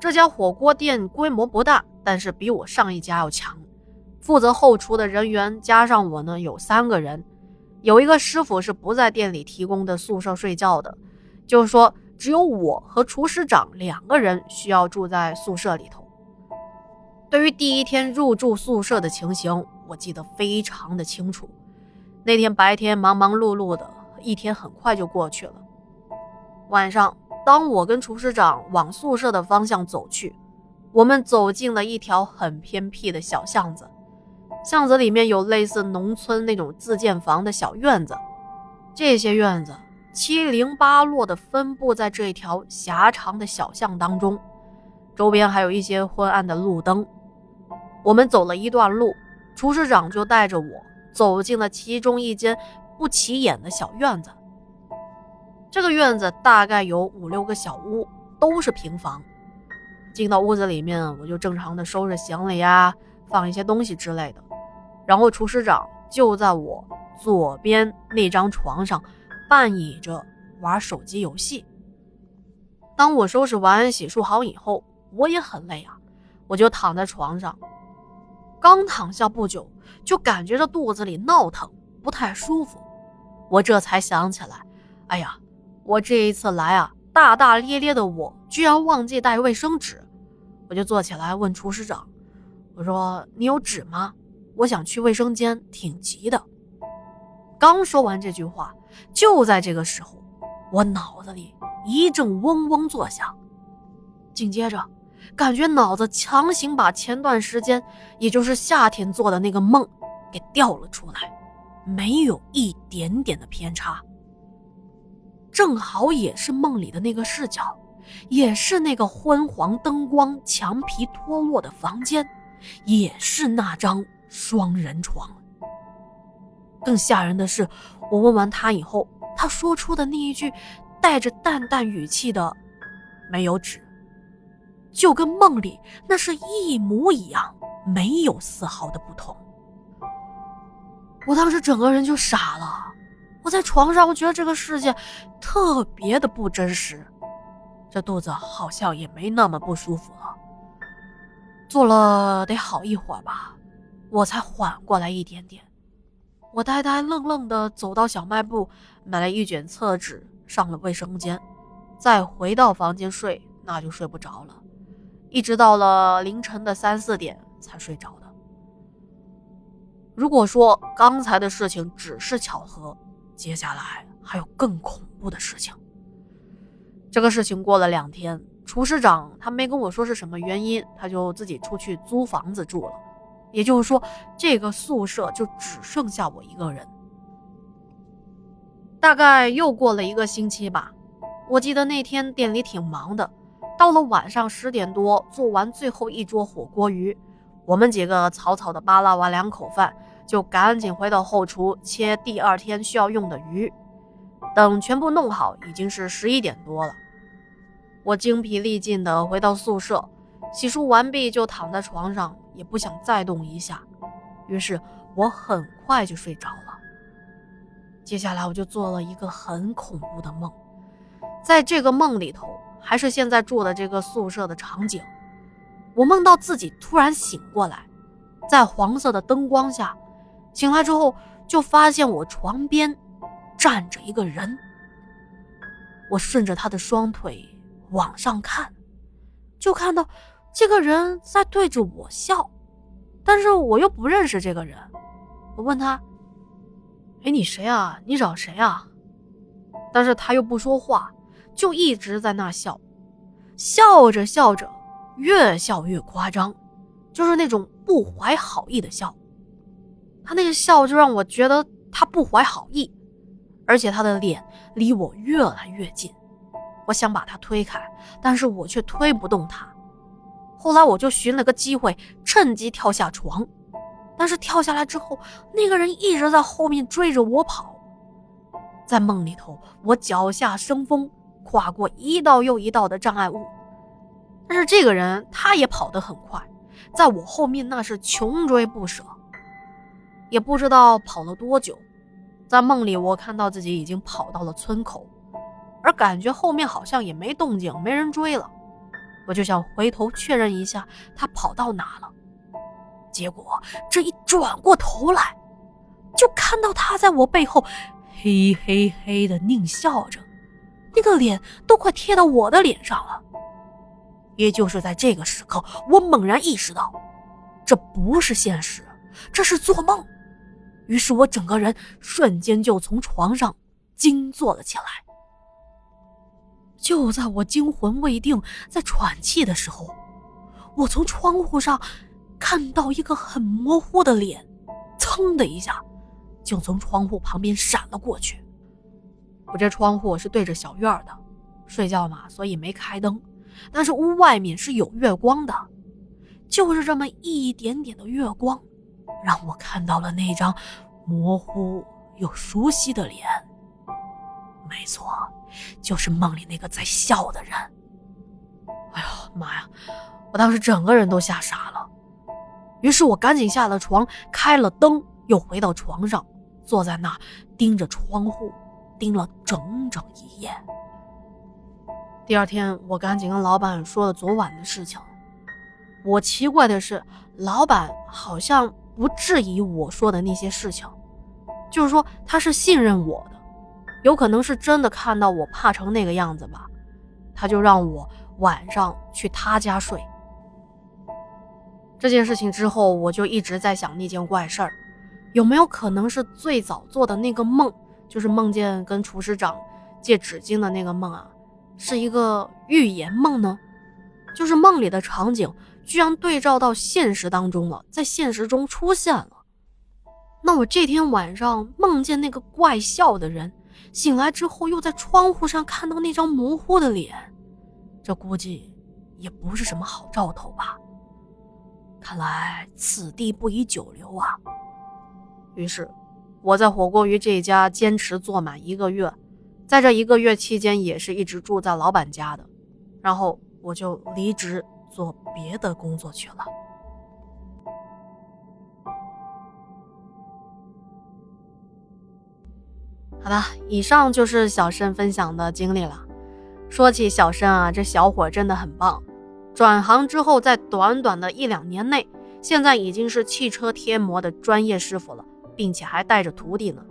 这家火锅店规模不大，但是比我上一家要强。负责后厨的人员加上我呢，有三个人。有一个师傅是不在店里提供的宿舍睡觉的，就是说只有我和厨师长两个人需要住在宿舍里头。对于第一天入住宿舍的情形，我记得非常的清楚。那天白天忙忙碌碌的一天很快就过去了。晚上，当我跟厨师长往宿舍的方向走去，我们走进了一条很偏僻的小巷子。巷子里面有类似农村那种自建房的小院子，这些院子七零八落的分布在这条狭长的小巷当中，周边还有一些昏暗的路灯。我们走了一段路，厨师长就带着我走进了其中一间不起眼的小院子。这个院子大概有五六个小屋，都是平房。进到屋子里面，我就正常的收拾行李呀，放一些东西之类的。然后厨师长就在我左边那张床上半倚着玩手机游戏。当我收拾完、洗漱好以后，我也很累啊，我就躺在床上。刚躺下不久，就感觉着肚子里闹腾，不太舒服。我这才想起来，哎呀，我这一次来啊，大大咧咧的我居然忘记带卫生纸。我就坐起来问厨师长：“我说你有纸吗？”我想去卫生间，挺急的。刚说完这句话，就在这个时候，我脑子里一阵嗡嗡作响，紧接着感觉脑子强行把前段时间，也就是夏天做的那个梦给调了出来，没有一点点的偏差。正好也是梦里的那个视角，也是那个昏黄灯光、墙皮脱落的房间，也是那张。双人床。更吓人的是，我问完他以后，他说出的那一句带着淡淡语气的“没有纸”，就跟梦里那是一模一样，没有丝毫的不同。我当时整个人就傻了。我在床上，我觉得这个世界特别的不真实，这肚子好像也没那么不舒服了。坐了得好一会儿吧。我才缓过来一点点，我呆呆愣愣地走到小卖部，买了一卷厕纸，上了卫生间，再回到房间睡，那就睡不着了，一直到了凌晨的三四点才睡着的。如果说刚才的事情只是巧合，接下来还有更恐怖的事情。这个事情过了两天，厨师长他没跟我说是什么原因，他就自己出去租房子住了。也就是说，这个宿舍就只剩下我一个人。大概又过了一个星期吧，我记得那天店里挺忙的，到了晚上十点多，做完最后一桌火锅鱼，我们几个草草的扒拉完两口饭，就赶紧回到后厨切第二天需要用的鱼。等全部弄好，已经是十一点多了。我精疲力尽的回到宿舍，洗漱完毕就躺在床上。也不想再动一下，于是我很快就睡着了。接下来我就做了一个很恐怖的梦，在这个梦里头，还是现在住的这个宿舍的场景。我梦到自己突然醒过来，在黄色的灯光下，醒来之后就发现我床边站着一个人。我顺着他的双腿往上看，就看到。这个人在对着我笑，但是我又不认识这个人。我问他：“哎，你谁啊？你找谁啊？”但是他又不说话，就一直在那笑，笑着笑着，越笑越夸张，就是那种不怀好意的笑。他那个笑就让我觉得他不怀好意，而且他的脸离我越来越近。我想把他推开，但是我却推不动他。后来我就寻了个机会，趁机跳下床，但是跳下来之后，那个人一直在后面追着我跑。在梦里头，我脚下生风，跨过一道又一道的障碍物，但是这个人他也跑得很快，在我后面那是穷追不舍。也不知道跑了多久，在梦里我看到自己已经跑到了村口，而感觉后面好像也没动静，没人追了。我就想回头确认一下他跑到哪了。结果这一转过头来，就看到他在我背后嘿嘿嘿的狞笑着，那个脸都快贴到我的脸上了。也就是在这个时刻，我猛然意识到，这不是现实，这是做梦。于是我整个人瞬间就从床上惊坐了起来。就在我惊魂未定、在喘气的时候，我从窗户上看到一个很模糊的脸，噌的一下就从窗户旁边闪了过去。我这窗户是对着小院的，睡觉嘛，所以没开灯。但是屋外面是有月光的，就是这么一点点的月光，让我看到了那张模糊又熟悉的脸。没错，就是梦里那个在笑的人。哎呀妈呀！我当时整个人都吓傻了。于是我赶紧下了床，开了灯，又回到床上，坐在那盯着窗户，盯了整整一夜。第二天，我赶紧跟老板说了昨晚的事情。我奇怪的是，老板好像不质疑我说的那些事情，就是说他是信任我的，有可能是真的看到我怕成那个样子吧，他就让我晚上去他家睡。这件事情之后，我就一直在想那件怪事儿，有没有可能是最早做的那个梦，就是梦见跟厨师长借纸巾的那个梦啊？是一个预言梦呢，就是梦里的场景居然对照到现实当中了，在现实中出现了。那我这天晚上梦见那个怪笑的人，醒来之后又在窗户上看到那张模糊的脸，这估计也不是什么好兆头吧？看来此地不宜久留啊。于是我在火锅鱼这家坚持做满一个月。在这一个月期间，也是一直住在老板家的，然后我就离职做别的工作去了。好的，以上就是小申分享的经历了。说起小申啊，这小伙真的很棒，转行之后，在短短的一两年内，现在已经是汽车贴膜的专业师傅了，并且还带着徒弟呢。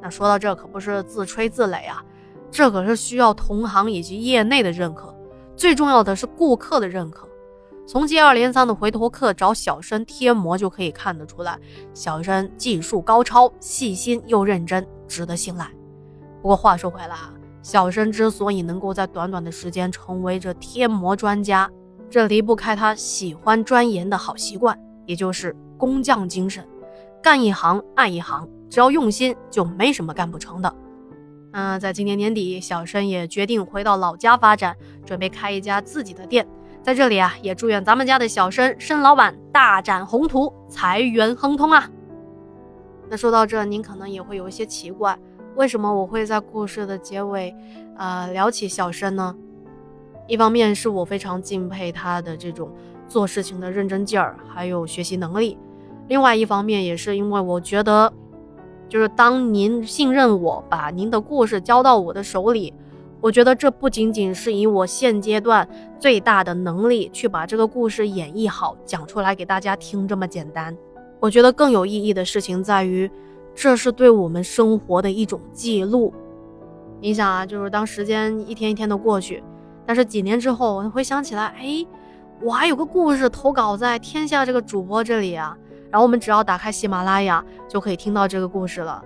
那说到这，可不是自吹自擂啊。这可是需要同行以及业内的认可，最重要的是顾客的认可。从接二连三的回头客找小申贴膜就可以看得出来，小申技术高超、细心又认真，值得信赖。不过话说回来啊，小申之所以能够在短短的时间成为这贴膜专家，这离不开他喜欢钻研的好习惯，也就是工匠精神。干一行爱一行，只要用心，就没什么干不成的。嗯，在今年年底，小申也决定回到老家发展，准备开一家自己的店。在这里啊，也祝愿咱们家的小申申老板大展宏图，财源亨通啊！那说到这，您可能也会有一些奇怪，为什么我会在故事的结尾，呃，聊起小申呢？一方面是我非常敬佩他的这种做事情的认真劲儿，还有学习能力；另外一方面也是因为我觉得。就是当您信任我，把您的故事交到我的手里，我觉得这不仅仅是以我现阶段最大的能力去把这个故事演绎好、讲出来给大家听这么简单。我觉得更有意义的事情在于，这是对我们生活的一种记录。你想啊，就是当时间一天一天的过去，但是几年之后，你回想起来，哎，我还有个故事投稿在天下这个主播这里啊。然后我们只要打开喜马拉雅，就可以听到这个故事了。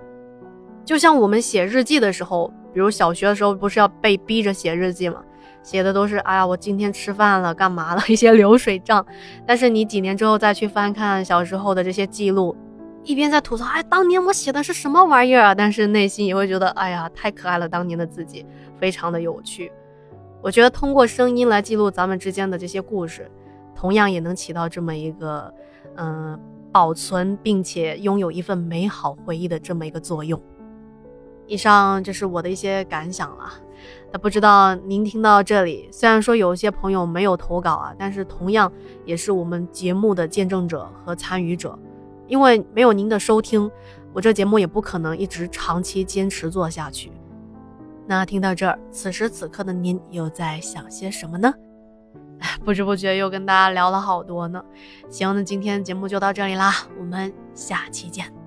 就像我们写日记的时候，比如小学的时候，不是要被逼着写日记吗？写的都是哎呀，我今天吃饭了，干嘛了，一些流水账。但是你几年之后再去翻看小时候的这些记录，一边在吐槽，哎，当年我写的是什么玩意儿啊？但是内心也会觉得，哎呀，太可爱了，当年的自己非常的有趣。我觉得通过声音来记录咱们之间的这些故事，同样也能起到这么一个，嗯。保存并且拥有一份美好回忆的这么一个作用。以上就是我的一些感想了。那不知道您听到这里，虽然说有些朋友没有投稿啊，但是同样也是我们节目的见证者和参与者。因为没有您的收听，我这节目也不可能一直长期坚持做下去。那听到这儿，此时此刻的您又在想些什么呢？不知不觉又跟大家聊了好多呢。行，那今天节目就到这里啦，我们下期见。